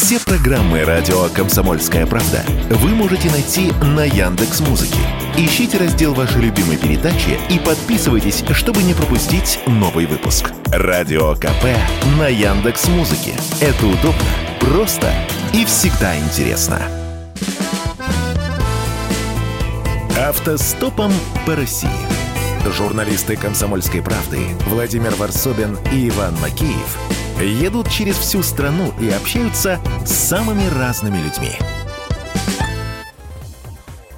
Все программы радио Комсомольская правда вы можете найти на Яндекс Музыке. Ищите раздел вашей любимой передачи и подписывайтесь, чтобы не пропустить новый выпуск. Радио КП на Яндекс Музыке. Это удобно, просто и всегда интересно. Автостопом по России. Журналисты «Комсомольской правды» Владимир Варсобин и Иван Макеев едут через всю страну и общаются с самыми разными людьми.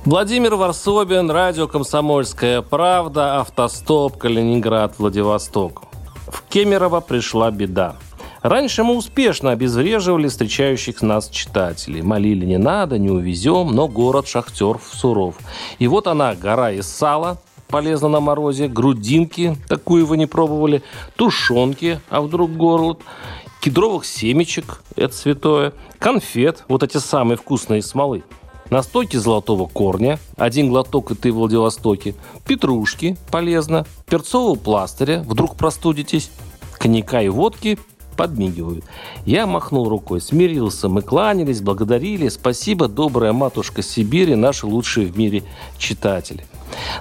Владимир Варсобин, радио «Комсомольская правда», автостоп, Калининград, Владивосток. В Кемерово пришла беда. Раньше мы успешно обезвреживали встречающих нас читателей. Молили не надо, не увезем, но город шахтер суров. И вот она, гора из сала, полезно на морозе, грудинки, такую вы не пробовали, тушенки, а вдруг горло, кедровых семечек, это святое, конфет, вот эти самые вкусные смолы, настойки золотого корня, один глоток и ты в Владивостоке, петрушки, полезно, перцового пластыря, вдруг простудитесь, коньяка и водки, подмигивают. Я махнул рукой, смирился, мы кланялись, благодарили. Спасибо, добрая матушка Сибири, наши лучшие в мире читатели.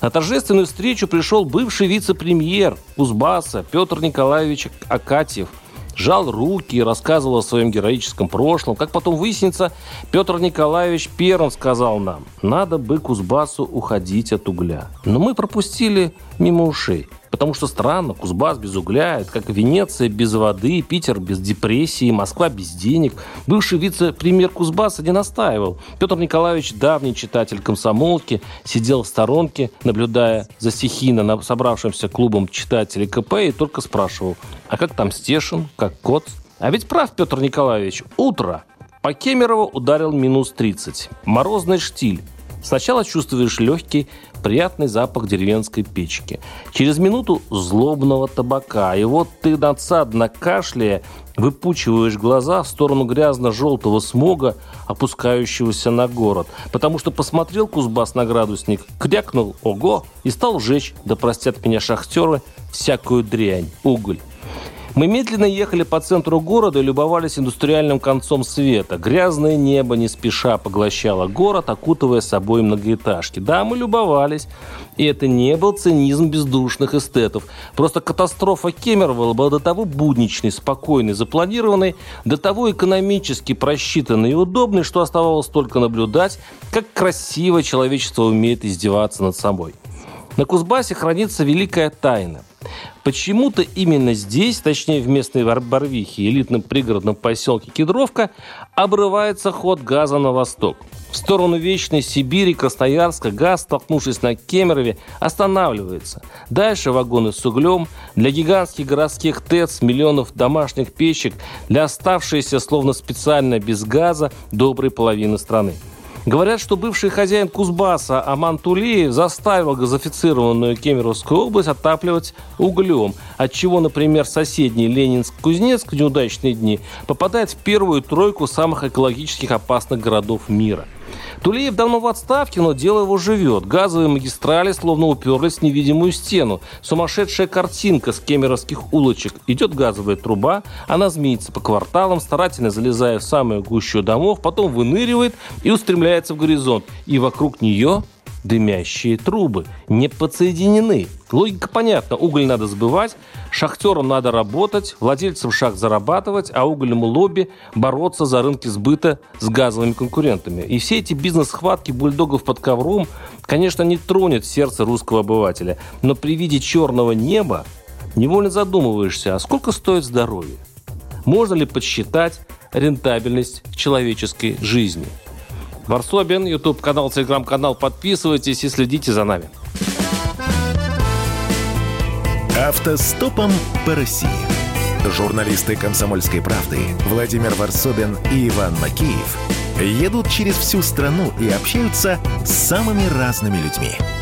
На торжественную встречу пришел бывший вице-премьер Кузбасса Петр Николаевич Акатьев. Жал руки и рассказывал о своем героическом прошлом. Как потом выяснится, Петр Николаевич первым сказал нам, надо бы Кузбассу уходить от угля. Но мы пропустили мимо ушей. Потому что странно, Кузбасс без угля, это как Венеция без воды, Питер без депрессии, Москва без денег. Бывший вице-премьер Кузбасса не настаивал. Петр Николаевич, давний читатель комсомолки, сидел в сторонке, наблюдая за стихийно собравшимся клубом читателей КП и только спрашивал, а как там Стешин, как кот? А ведь прав Петр Николаевич, утро. По Кемерово ударил минус 30. Морозный штиль. Сначала чувствуешь легкий, приятный запах деревенской печки. Через минуту злобного табака. И вот ты надсадно кашляя, выпучиваешь глаза в сторону грязно-желтого смога, опускающегося на город. Потому что посмотрел Кузбасс на градусник, крякнул «Ого!» и стал жечь, да простят меня шахтеры, всякую дрянь, уголь. Мы медленно ехали по центру города и любовались индустриальным концом света. Грязное небо не спеша поглощало город, окутывая собой многоэтажки. Да, мы любовались. И это не был цинизм бездушных эстетов. Просто катастрофа Кемерово была до того будничной, спокойной, запланированной, до того экономически просчитанной и удобной, что оставалось только наблюдать, как красиво человечество умеет издеваться над собой. На Кузбассе хранится великая тайна. Почему-то именно здесь, точнее в местной Барвихе, элитном пригородном поселке Кедровка, обрывается ход газа на восток. В сторону Вечной Сибири, Красноярска газ, столкнувшись на Кемерове, останавливается. Дальше вагоны с углем, для гигантских городских ТЭЦ, миллионов домашних печек, для оставшейся словно специально без газа доброй половины страны. Говорят, что бывший хозяин Кузбасса Аман Тулеев заставил газофицированную Кемеровскую область отапливать углем, отчего, например, соседний Ленинск-Кузнецк в неудачные дни попадает в первую тройку самых экологических опасных городов мира – Тулеев давно в отставке, но дело его живет. Газовые магистрали словно уперлись в невидимую стену. Сумасшедшая картинка с кемеровских улочек. Идет газовая труба, она змеится по кварталам, старательно залезая в самую гущу домов, потом выныривает и устремляется в горизонт. И вокруг нее дымящие трубы, не подсоединены. Логика понятна. Уголь надо сбывать, шахтерам надо работать, владельцам шахт зарабатывать, а угольному лобби бороться за рынки сбыта с газовыми конкурентами. И все эти бизнес-схватки бульдогов под ковром, конечно, не тронет сердце русского обывателя. Но при виде черного неба невольно задумываешься, а сколько стоит здоровье? Можно ли подсчитать рентабельность человеческой жизни? Варсобин, YouTube канал, телеграм-канал. Подписывайтесь и следите за нами. Автостопом по России. Журналисты «Комсомольской правды» Владимир Варсобин и Иван Макеев едут через всю страну и общаются с самыми разными людьми –